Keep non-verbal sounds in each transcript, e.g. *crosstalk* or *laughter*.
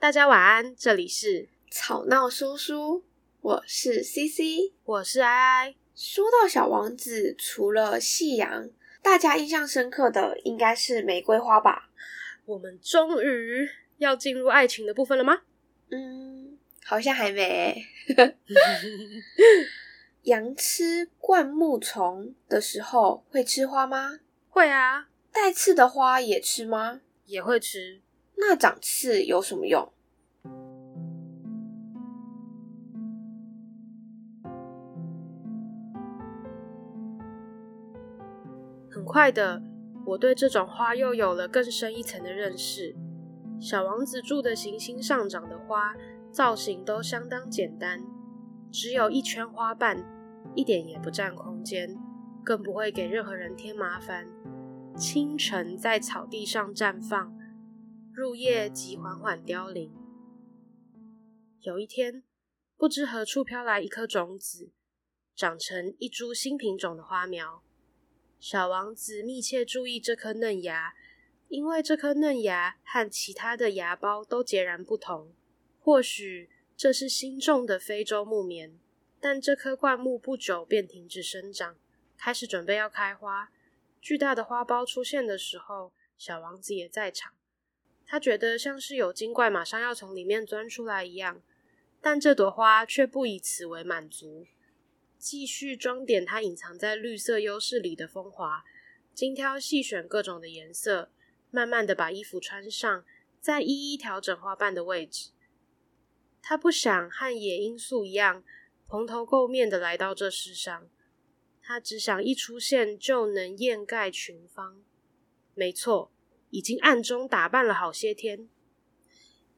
大家晚安，这里是吵闹叔叔，我是 CC，我是 I I。说到小王子，除了夕阳，大家印象深刻的应该是玫瑰花吧？我们终于要进入爱情的部分了吗？嗯，好像还没。*laughs* 羊吃灌木丛的时候会吃花吗？会啊。带刺的花也吃吗？也会吃。那长刺有什么用？很快的，我对这种花又有了更深一层的认识。小王子住的行星上长的花，造型都相当简单，只有一圈花瓣，一点也不占空间，更不会给任何人添麻烦。清晨在草地上绽放。入夜即缓缓凋零。有一天，不知何处飘来一颗种子，长成一株新品种的花苗。小王子密切注意这颗嫩芽，因为这颗嫩芽和其他的芽苞都截然不同。或许这是新种的非洲木棉，但这棵灌木不久便停止生长，开始准备要开花。巨大的花苞出现的时候，小王子也在场。他觉得像是有精怪马上要从里面钻出来一样，但这朵花却不以此为满足，继续装点它隐藏在绿色优势里的风华，精挑细选各种的颜色，慢慢的把衣服穿上，再一一调整花瓣的位置。他不想和野罂粟一样蓬头垢面的来到这世上，他只想一出现就能艳盖群芳。没错。已经暗中打扮了好些天。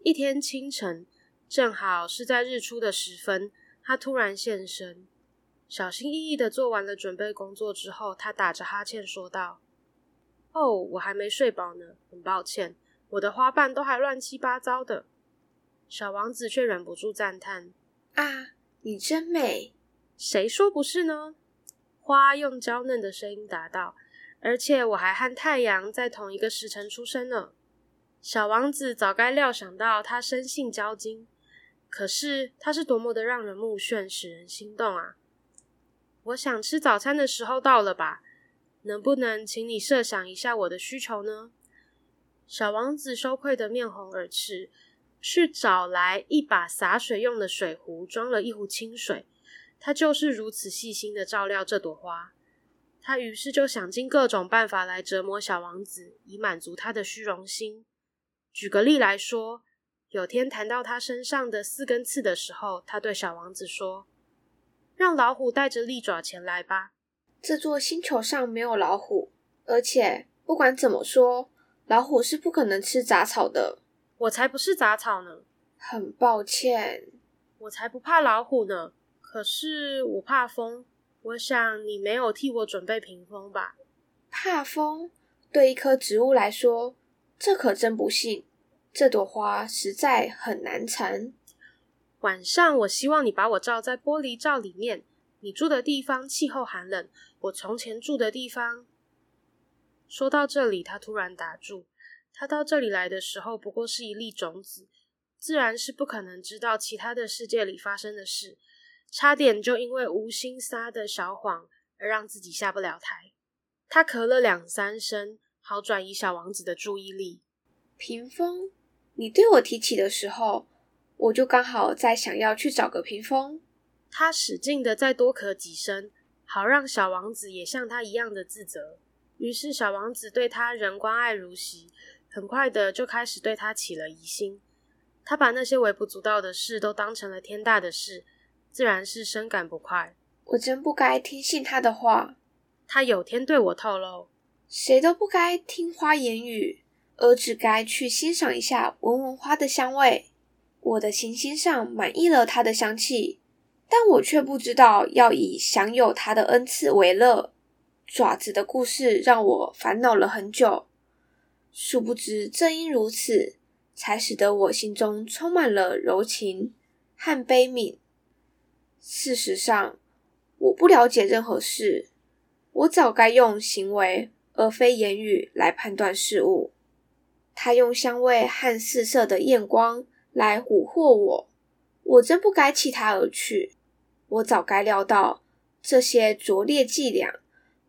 一天清晨，正好是在日出的时分，他突然现身。小心翼翼的做完了准备工作之后，他打着哈欠说道：“哦，我还没睡饱呢，很抱歉，我的花瓣都还乱七八糟的。”小王子却忍不住赞叹：“啊，你真美！谁说不是呢？”花用娇嫩的声音答道。而且我还和太阳在同一个时辰出生呢。小王子早该料想到他生性骄矜，可是他是多么的让人目眩，使人心动啊！我想吃早餐的时候到了吧？能不能请你设想一下我的需求呢？小王子羞愧的面红耳赤，去找来一把洒水用的水壶，装了一壶清水。他就是如此细心的照料这朵花。他于是就想尽各种办法来折磨小王子，以满足他的虚荣心。举个例来说，有天谈到他身上的四根刺的时候，他对小王子说：“让老虎带着利爪前来吧。”这座星球上没有老虎，而且不管怎么说，老虎是不可能吃杂草的。我才不是杂草呢！很抱歉，我才不怕老虎呢。可是我怕风。我想你没有替我准备屏风吧？怕风？对一棵植物来说，这可真不幸。这朵花实在很难缠。晚上，我希望你把我罩在玻璃罩里面。你住的地方气候寒冷，我从前住的地方……说到这里，他突然打住。他到这里来的时候，不过是一粒种子，自然是不可能知道其他的世界里发生的事。差点就因为无心撒的小谎而让自己下不了台。他咳了两三声，好转移小王子的注意力。屏风，你对我提起的时候，我就刚好在想要去找个屏风。他使劲的再多咳几声，好让小王子也像他一样的自责。于是小王子对他仍关爱如昔，很快的就开始对他起了疑心。他把那些微不足道的事都当成了天大的事。自然是深感不快。我真不该听信他的话。他有天对我透露，谁都不该听花言语，而只该去欣赏一下，闻闻花的香味。我的行星上满溢了它的香气，但我却不知道要以享有它的恩赐为乐。爪子的故事让我烦恼了很久，殊不知正因如此，才使得我心中充满了柔情和悲悯。事实上，我不了解任何事。我早该用行为而非言语来判断事物。他用香味和四射的艳光来蛊惑我，我真不该弃他而去。我早该料到这些拙劣伎俩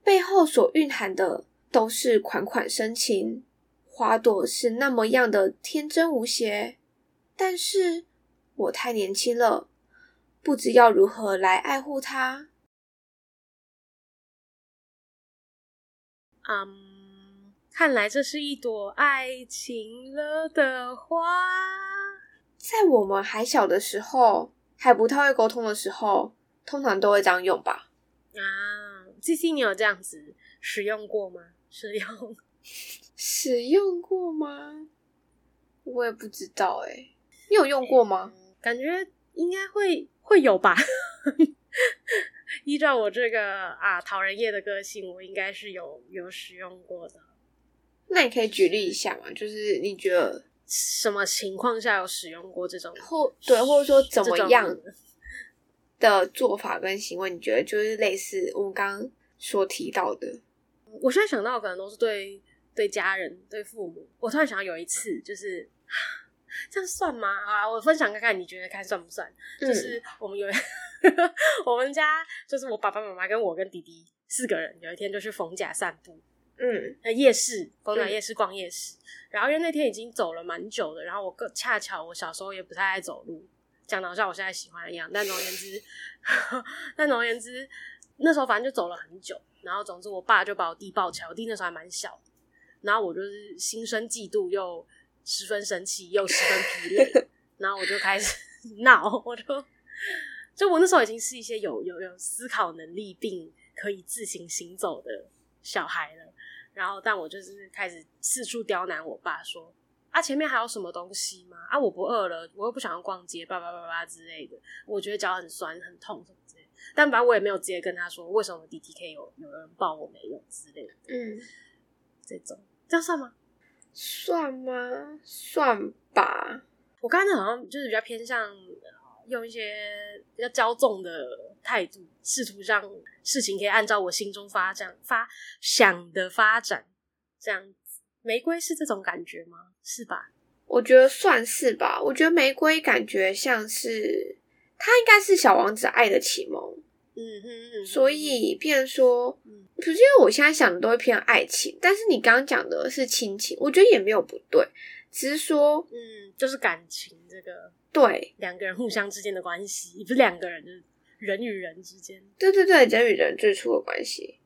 背后所蕴含的都是款款深情。花朵是那么样的天真无邪，但是我太年轻了，不知要如何来爱护它。嗯，um, 看来这是一朵爱情了的花。在我们还小的时候，还不太会沟通的时候，通常都会这样用吧？啊，CC，你有这样子使用过吗？使用。*laughs* 使用过吗？我也不知道哎、欸，你有用过吗？嗯、感觉应该会会有吧。*laughs* 依照我这个啊讨人厌的个性，我应该是有有使用过的。那你可以举例一下吗？就是你觉得什么情况下有使用过这种，或对，或者说怎么样 *laughs* 的做法跟行为，你觉得就是类似我们刚刚所提到的？我现在想到的可能都是对。对家人、对父母，我突然想到有一次，就是这样算吗？啊，我分享看看，你觉得看算不算？嗯、就是我们有 *laughs* 我们家，就是我爸爸妈妈跟我跟弟弟四个人，有一天就去逢甲散步，嗯，在夜市逢甲夜市逛夜市。嗯、然后因为那天已经走了蛮久的，然后我个恰巧我小时候也不太爱走路，讲的好像我现在喜欢一样。但总而言之，*laughs* 但总而言之，那时候反正就走了很久。然后总之，我爸就把我弟抱起来，我弟那时候还蛮小。然后我就是心生嫉妒，又十分生气，又十分疲累。然后我就开始 *laughs* 闹，我就就我那时候已经是一些有有有思考能力并可以自行行走的小孩了。然后，但我就是开始四处刁难我爸，说啊，前面还有什么东西吗？啊，我不饿了，我又不想要逛街，叭叭叭叭之类的。我觉得脚很酸很痛什么之类的。但反正我也没有直接跟他说，为什么 D T K 有有人抱我没有之类的。嗯，这种。这样算吗？算吗？算吧。我刚才好像就是比较偏向用一些比较骄纵的态度，试图让事情可以按照我心中发展、发想的发展。这样子，玫瑰是这种感觉吗？是吧？我觉得算是吧。我觉得玫瑰感觉像是，它应该是小王子爱的启蒙。嗯哼嗯哼，所以变成说。可是因为我现在想的都会偏爱情，但是你刚刚讲的是亲情，我觉得也没有不对，只是说，嗯，就是感情这个，对，两个人互相之间的关系，不是两个人，就是人与人之间，对对对，人与人最初的关系，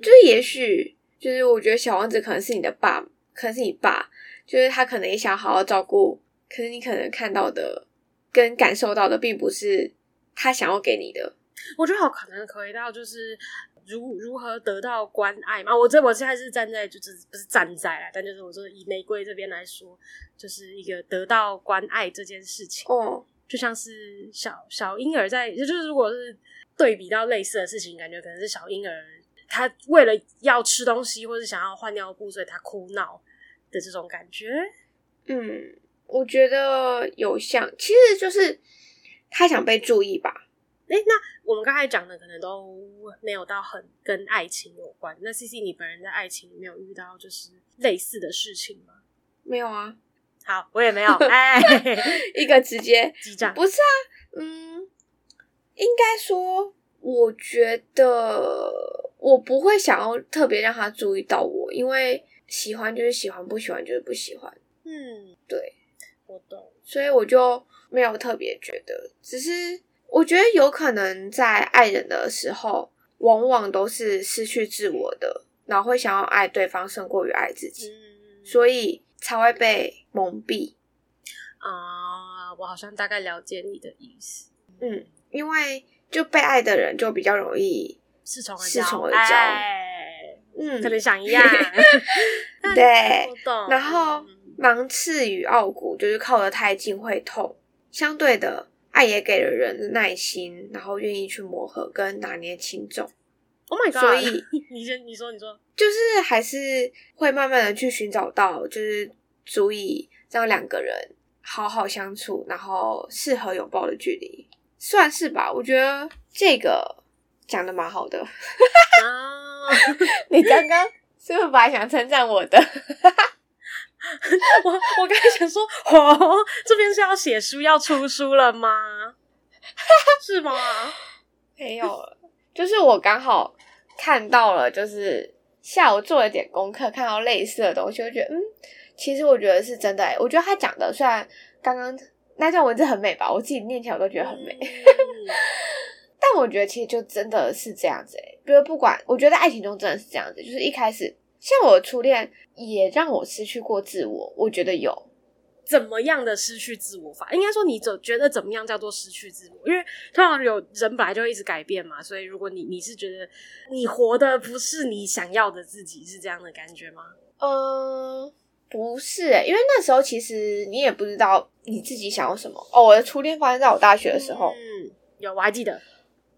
就是也许，就是我觉得小王子可能是你的爸，可能是你爸，就是他可能也想好好照顾，可是你可能看到的跟感受到的并不是他想要给你的，我觉得好可能可以到就是。如如何得到关爱嘛？我这我现在是站在就是不是站在啊，但就是我说以玫瑰这边来说，就是一个得到关爱这件事情哦，就像是小小婴儿在，就是如果是对比到类似的事情，感觉可能是小婴儿他为了要吃东西或是想要换尿布，所以他哭闹的这种感觉。嗯，我觉得有像，其实就是他想被注意吧。哎，那我们刚才讲的可能都没有到很跟爱情有关。那 CC，你本人在爱情里没有遇到就是类似的事情吗？没有啊。好，我也没有。哎，*laughs* 一个直接击掌。不是啊，嗯，应该说，我觉得我不会想要特别让他注意到我，因为喜欢就是喜欢，不喜欢就是不喜欢。嗯，对，我懂。所以我就没有特别觉得，只是。我觉得有可能在爱人的时候，往往都是失去自我的，然后会想要爱对方胜过于爱自己，嗯、所以才会被蒙蔽。啊，我好像大概了解你的意思。嗯，因为就被爱的人就比较容易恃宠恃宠而骄。哎、嗯，可能想一 *laughs* 样。*laughs* 对，然后芒刺与傲骨就是靠得太近会痛，相对的。爱也给了人耐心，然后愿意去磨合跟拿捏轻重。Oh my god！所以 *laughs* 你先，你说，你说，就是还是会慢慢的去寻找到，就是足以让两个人好好相处，然后适合拥抱的距离，算是吧。我觉得这个讲的蛮好的。啊，*laughs* 你刚刚是不是本来想称赞我的？*laughs* *laughs* 我我刚才想说，哦，这边是要写书要出书了吗？*laughs* 是吗？没有，就是我刚好看到了，就是下午做了点功课，看到类似的东西，我觉得嗯，其实我觉得是真的。我觉得他讲的虽然刚刚那段文字很美吧，我自己念起来我都觉得很美，嗯、*laughs* 但我觉得其实就真的是这样子诶，比如不管，我觉得爱情中真的是这样子，就是一开始。像我的初恋也让我失去过自我，我觉得有怎么样的失去自我法？应该说你总觉得怎么样叫做失去自我？因为通常有人本来就会一直改变嘛，所以如果你你是觉得你活的不是你想要的自己，是这样的感觉吗？嗯，不是欸，因为那时候其实你也不知道你自己想要什么。哦，我的初恋发生在我大学的时候，嗯，有我还记得。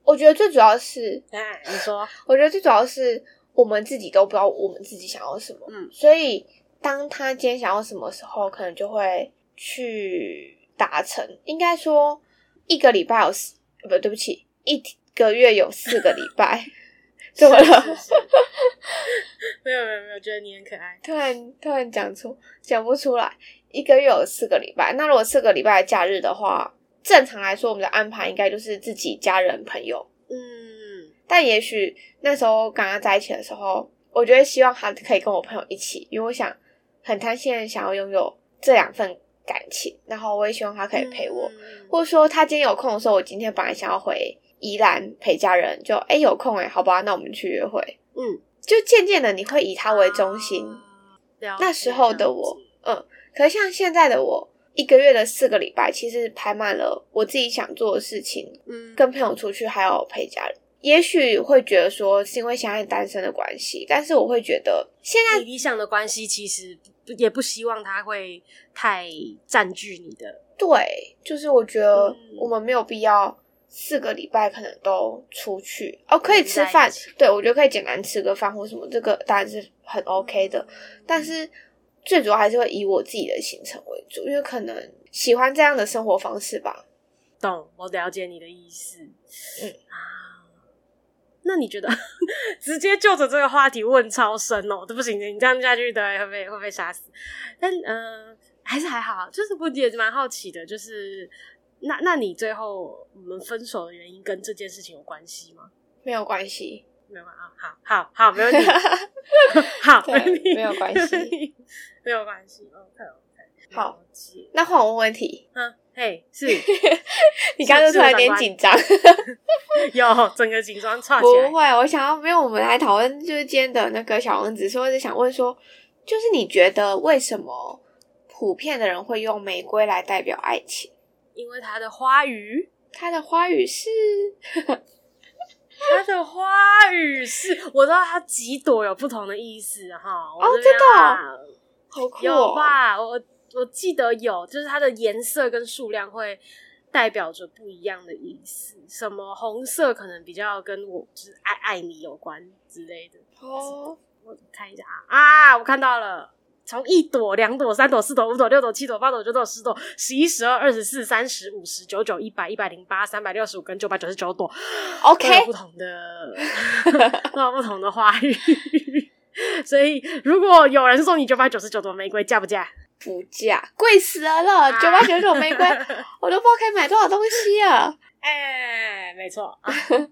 我觉得最主要是，哎，你说，我觉得最主要是。我们自己都不知道我们自己想要什么，嗯，所以当他今天想要什么时候，可能就会去达成。应该说，一个礼拜有四，不，对不起，一个月有四个礼拜，*laughs* 怎么了？没有没有没有，觉得你很可爱。*laughs* 突然突然讲出讲不出来，一个月有四个礼拜。那如果四个礼拜的假日的话，正常来说，我们的安排应该就是自己家人朋友，嗯。但也许那时候跟他在一起的时候，我觉得希望他可以跟我朋友一起，因为我想很贪心想要拥有这两份感情，然后我也希望他可以陪我，嗯、或者说他今天有空的时候，我今天本来想要回宜兰陪家人，就诶有空诶好吧，那我们去约会。嗯，就渐渐的你会以他为中心。啊、那时候的我，嗯，可是像现在的我，一个月的四个礼拜，其实排满了我自己想做的事情，嗯，跟朋友出去，还有陪家人。也许会觉得说是因为现在单身的关系，但是我会觉得现在理想的关系其实也不希望他会太占据你的。对，就是我觉得我们没有必要四个礼拜可能都出去哦，可以吃饭。对，我觉得可以简单吃个饭或什么，这个当然是很 OK 的。但是最主要还是会以我自己的行程为主，因为可能喜欢这样的生活方式吧。懂，我了解你的意思。嗯。那你觉得 *laughs* 直接就着这个话题问超深哦，都不行，你这样下去的会被会被杀死。但嗯、呃，还是还好，就是我也蛮好奇的，就是那那你最后我们分手的原因跟这件事情有关系吗？没有关系，没有关系。好好好，没问题，*laughs* 好，没有关系，*laughs* 没有关系。OK OK，好，那换我问问题，嗯。嘿，是 *laughs* 你刚刚突然有点紧张，*laughs* 有整个紧张串起来。不会，我想要，没有，我们来讨论就是今天的那个小王子，所以我就想问说，就是你觉得为什么普遍的人会用玫瑰来代表爱情？因为它的花语，它的花语是，*laughs* 它的花语是，我知道它几朵有不同的意思哈。哦，真的，好酷哦，有吧？我。我记得有，就是它的颜色跟数量会代表着不一样的意思。什么红色可能比较跟我就是爱爱你有关之类的。哦，我看一下啊，啊，我看到了，从一朵、两朵、三朵、四朵、五朵、六朵、七朵、八朵、九朵、十朵、十一、十二、二十四、三十、五十、九九、一百、一百零八、三百六十五跟九百九十九朵。OK，*laughs* 不同的，*laughs* 都有不同的花语。*laughs* 所以，如果有人送你九百九十九朵玫瑰，嫁不嫁？不嫁，贵死了了！九百九十九玫瑰，*laughs* 我都不知道可以买多少东西啊！哎、欸，没错，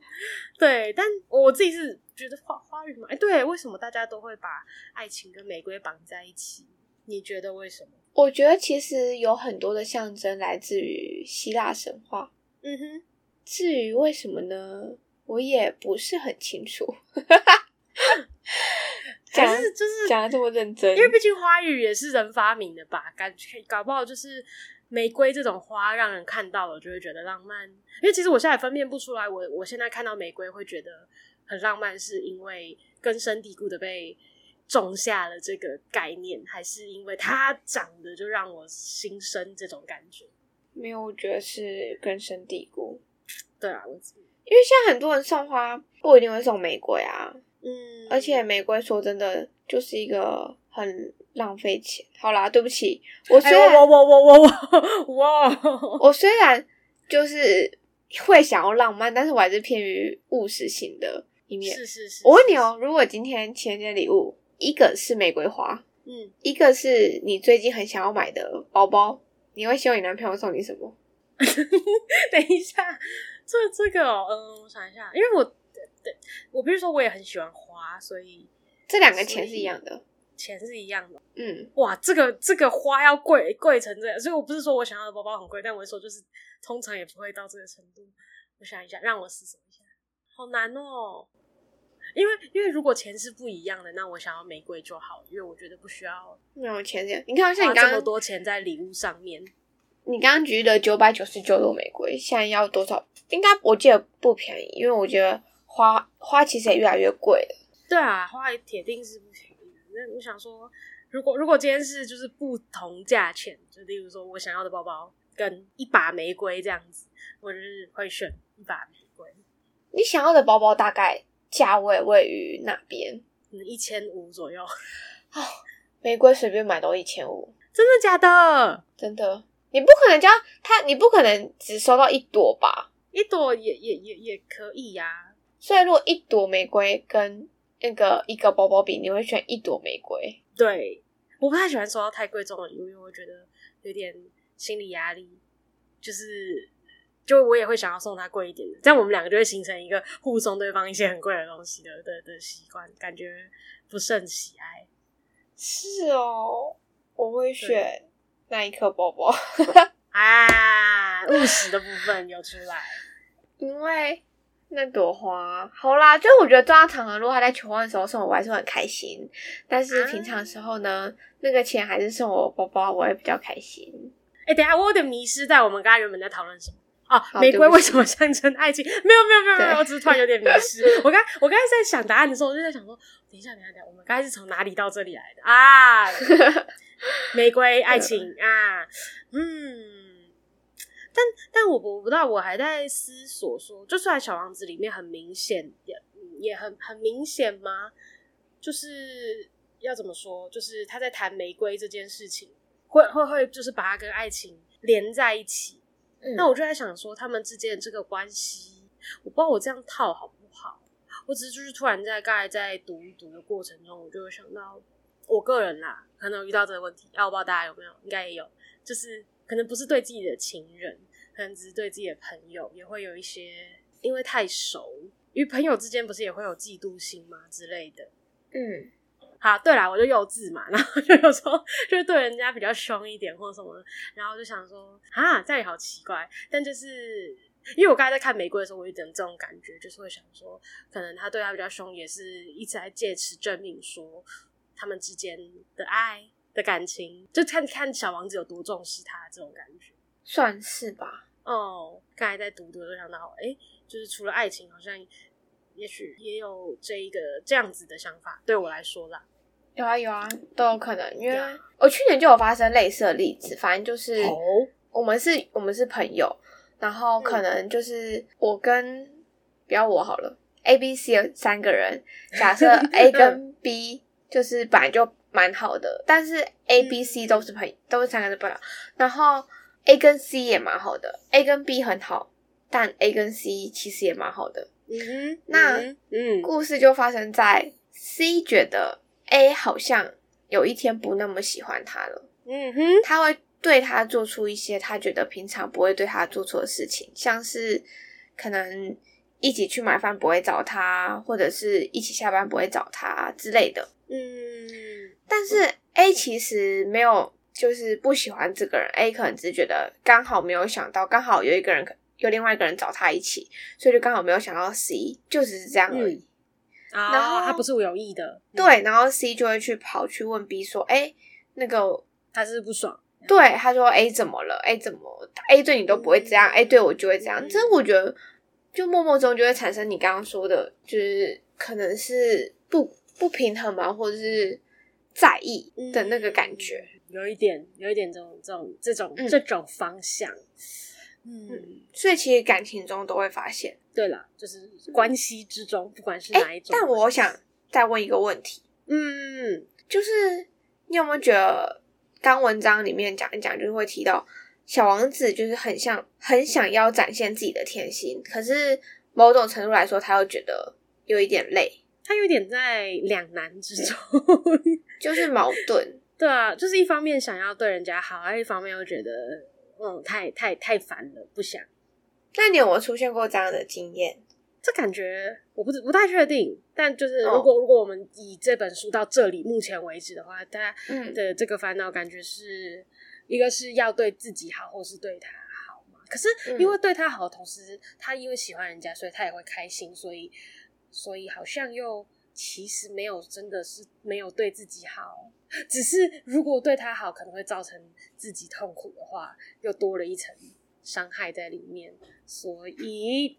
*laughs* 对，但我自己是觉得花花语嘛，哎、欸，对，为什么大家都会把爱情跟玫瑰绑在一起？你觉得为什么？我觉得其实有很多的象征来自于希腊神话。嗯哼，至于为什么呢？我也不是很清楚。*laughs* 可是就是讲的这么认真，因为毕竟花语也是人发明的吧？感觉搞不好就是玫瑰这种花，让人看到了就会觉得浪漫。因为其实我现在分辨不出来，我我现在看到玫瑰会觉得很浪漫，是因为根深蒂固的被种下了这个概念，还是因为它长得就让我心生这种感觉？没有，我觉得是根深蒂固。对啊，因为现在很多人送花不一定会送玫瑰啊。嗯，而且玫瑰说真的就是一个很浪费钱。好啦，对不起，我虽然、欸、我我我我我我 *laughs* 我虽然就是会想要浪漫，但是我还是偏于务实型的一面。是是是，我问你哦，如果今天情人节礼物一个是玫瑰花，嗯，一个是你最近很想要买的包包，你会希望你男朋友送你什么？*laughs* 等一下，这这个哦，嗯，我想一下，因为我对我比如说我也很喜欢花，所以这两个钱是一样的，钱是一样的。嗯，哇，这个这个花要贵贵成这样，所以我不是说我想要的包包很贵，但我说就是通常也不会到这个程度。我想一下，让我思索一下，好难哦。因为因为如果钱是不一样的，那我想要玫瑰就好，因为我觉得不需要没有钱这样。你看，像你刚刚这么多钱在礼物上面，你刚刚举的九百九十九朵玫瑰，现在要多少？应该我记得不便宜，因为我觉得花花其实也越来越贵了。对啊，花铁定是不便宜。那我想说，如果如果今天是就是不同价钱，就例如说我想要的包包跟一把玫瑰这样子，我就是会选一把玫瑰。你想要的包包大概？价位位于哪边？嗯，一千五左右。*laughs* 哦，玫瑰随便买都一千五，真的假的？真的。你不可能叫他，你不可能只收到一朵吧？一朵也也也也可以呀、啊。所以，如果一朵玫瑰跟那个一个包包比，你会选一朵玫瑰？对，我不太喜欢收到太贵重的礼物，因为我觉得有点心理压力，就是。就我也会想要送他贵一点的，这样我们两个就会形成一个互送对方一些很贵的东西的的的习惯，感觉不甚喜爱。是哦，我会选那一颗包包 *laughs* 啊，务实的部分有出来，因为那朵花好啦，就我觉得重要场合，如果他在求婚的时候送我，我还是很开心。但是平常的时候呢，啊、那个钱还是送我包包，我也比较开心。哎、欸，等一下我有点迷失在我们刚刚原本在讨论什么。啊，玫瑰为什么象征爱情？没有没有没有没有，我只是突然有点迷失。*laughs* 我刚我刚才在想答案的时候，我就在想说，等一下等一下等一下，我们刚才是从哪里到这里来的啊？*laughs* 玫瑰爱情啊，嗯，但但我我不知道，我还在思索说，就算小王子里面很明显，也也很很明显吗？就是要怎么说？就是他在谈玫瑰这件事情，会会会，就是把它跟爱情连在一起。嗯、那我就在想说，他们之间的这个关系，我不知道我这样套好不好。我只是就是突然在刚才在读一读的过程中，我就会想到，我个人啦，可能有遇到这个问题。啊，我不知道大家有没有，应该也有，就是可能不是对自己的情人，可能只是对自己的朋友，也会有一些因为太熟，与朋友之间不是也会有嫉妒心吗之类的。嗯。好，对啦，我就幼稚嘛，然后就有时候就是对人家比较凶一点或者什么，然后就想说啊，这样也好奇怪。但就是因为我刚才在看玫瑰的时候，我有点这种感觉，就是会想说，可能他对他比较凶，也是一直在借此证明说他们之间的爱的感情，就看看小王子有多重视他这种感觉，算是吧。哦，刚才在读读就想到，哎，就是除了爱情，好像。也许也有这一个这样子的想法，对我来说啦，有啊有啊，都有可能。因为我去年就有发生类似的例子，反正就是我们是我们是朋友，然后可能就是我跟不要我好了，A、B、C 有三个人，假设 *laughs* A 跟 B 就是本来就蛮好的，但是 A、B、C 都是朋友，都是三个人朋友，然后 A 跟 C 也蛮好的，A 跟 B 很好，但 A 跟 C 其实也蛮好的。嗯哼，那嗯，故事就发生在 C 觉得 A 好像有一天不那么喜欢他了。嗯哼，他会对他做出一些他觉得平常不会对他做错的事情，像是可能一起去买饭不会找他，或者是一起下班不会找他之类的。嗯，但是 A 其实没有就是不喜欢这个人，A 可能只是觉得刚好没有想到，刚好有一个人可。有另外一个人找他一起，所以就刚好没有想到 C，就只是这样而已。嗯、然后他不是有意的，对。然后 C 就会去跑去问 B 说：“哎，那个他是不，是不爽？”对，他说：“A 怎么了？A 怎么？A 对你都不会这样，A 对我就会这样。嗯”这我觉得，就默默中就会产生你刚刚说的，就是可能是不不平衡嘛，或者是在意的那个感觉，嗯、有一点，有一点这种这种这种、嗯、这种方向。嗯，所以其实感情中都会发现，对啦，就是关系之中，不管是哪一种。但我想再问一个问题，嗯，就是你有没有觉得，刚文章里面讲一讲，就是会提到小王子就是很像很想要展现自己的天性，可是某种程度来说，他又觉得有一点累，他有点在两难之中，就是矛盾。对啊，就是一方面想要对人家好，另一方面又觉得嗯，太太太烦了，不想。那你有没有出现过这样的经验？这感觉我不不太确定，但就是如果、哦、如果我们以这本书到这里目前为止的话，大家的这个烦恼感觉是、嗯、一个是要对自己好，或是对他好嘛。可是因为对他好的同时，他因为喜欢人家，所以他也会开心，所以所以好像又其实没有真的是没有对自己好，只是如果对他好可能会造成自己痛苦的话，又多了一层伤害在里面，所以。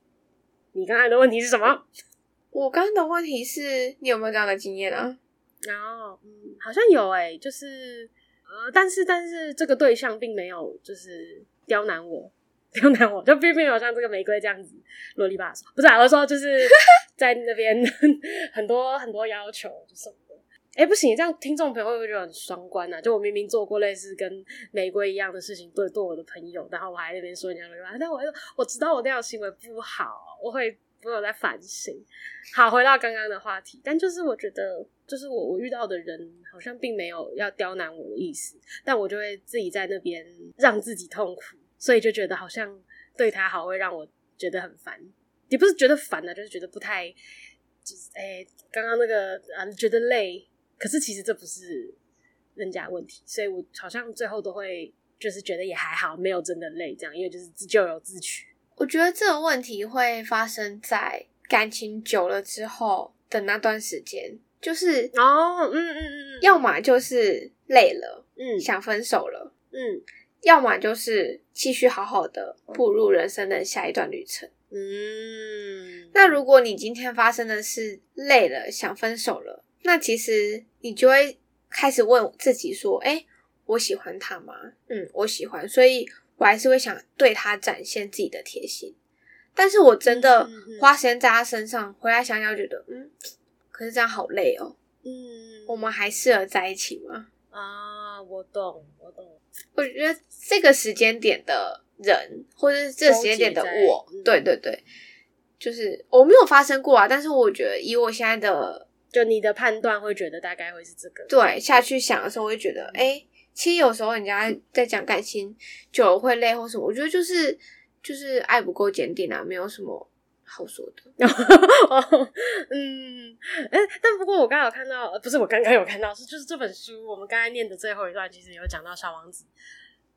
你刚才的问题是什么？*laughs* 我刚刚的问题是你有没有这样的经验啊？然后，嗯，好像有诶、欸，就是呃，但是但是这个对象并没有就是刁难我，刁难我就并没有像这个玫瑰这样子啰里吧嗦，不是、啊，我说就是 *laughs* 在那边 *laughs* 很多很多要求什么的。哎、不行，这样听众朋友会不会觉得很双关啊？就我明明做过类似跟玫瑰一样的事情，对对我的朋友，然后我还那边说人家的话，但我还我知道我那样行为不好。我会，我有在反省。好，回到刚刚的话题，但就是我觉得，就是我我遇到的人好像并没有要刁难我的意思，但我就会自己在那边让自己痛苦，所以就觉得好像对他好会让我觉得很烦，也不是觉得烦啊，就是觉得不太，就是哎，刚刚那个啊觉得累，可是其实这不是人家问题，所以我好像最后都会就是觉得也还好，没有真的累这样，因为就是自咎由自取。我觉得这个问题会发生在感情久了之后的那段时间，就是哦，嗯嗯嗯，要么就是累了，嗯，想分手了，嗯，要么就是继续好好的步入人生的下一段旅程，嗯。那如果你今天发生的是累了，想分手了，那其实你就会开始问自己说：“哎，我喜欢他吗？”嗯，我喜欢，所以。我还是会想对他展现自己的贴心，但是我真的花时间在他身上，回来想想觉得，嗯，可是这样好累哦。嗯，我们还适合在一起吗？啊，我懂，我懂。我觉得这个时间点的人，或者是这个时间点的我，对对对，就是我没有发生过啊。但是我觉得以我现在的，就你的判断，会觉得大概会是这个。对，下去想的时候，我会觉得，哎、欸。其实有时候人家在讲感情久了会累或什么，我觉得就是就是爱不够坚定啊，没有什么好说的。*laughs* 嗯，哎，但不过我刚刚有看到，不是我刚刚有看到，是就是这本书我们刚才念的最后一段，其实有讲到小王子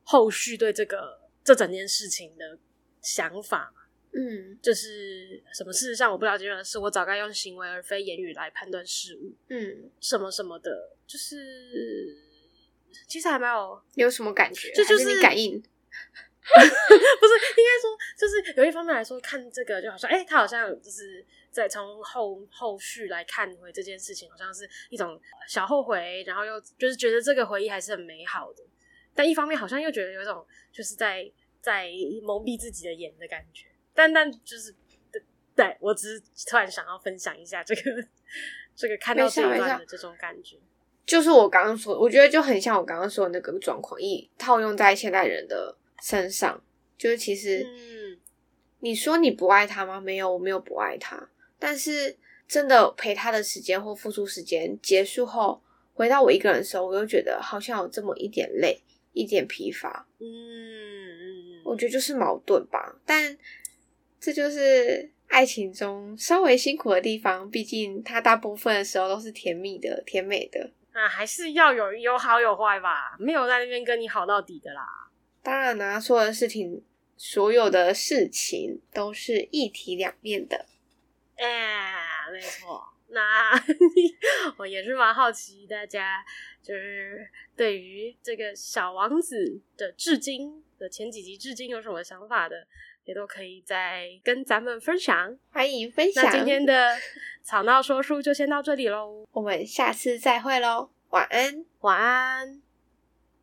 后续对这个这整件事情的想法嘛。嗯，就是什么事实上我不了解的事，我早该用行为而非言语来判断事物。嗯，什么什么的，就是。其实还蛮有，有什么感觉？就就是，是你感应，*laughs* 不是应该说，就是有一方面来说，看这个就好像，哎、欸，他好像就是在从后后续来看回这件事情，好像是一种小后悔，然后又就是觉得这个回忆还是很美好的，但一方面好像又觉得有一种就是在在蒙蔽自己的眼的感觉，但但就是对，对我只是突然想要分享一下这个 *laughs* 这个看到这一段的这种感觉。就是我刚刚说，我觉得就很像我刚刚说的那个状况，一套用在现代人的身上，就是其实，嗯。你说你不爱他吗？没有，我没有不爱他，但是真的陪他的时间或付出时间结束后，回到我一个人的时候，我又觉得好像有这么一点累，一点疲乏，嗯嗯，我觉得就是矛盾吧，但这就是爱情中稍微辛苦的地方，毕竟它大部分的时候都是甜蜜的、甜美的。啊，还是要有有好有坏吧，没有在那边跟你好到底的啦。当然啦、啊，所有的事情，所有的事情都是一体两面的。哎、欸，没错。那 *laughs* 我也是蛮好奇，大家就是对于这个小王子的至今的前几集至今有什么想法的，也都可以再跟咱们分享。欢迎分享。那今天的吵闹说书就先到这里喽，我们下次再会喽，晚安，晚安。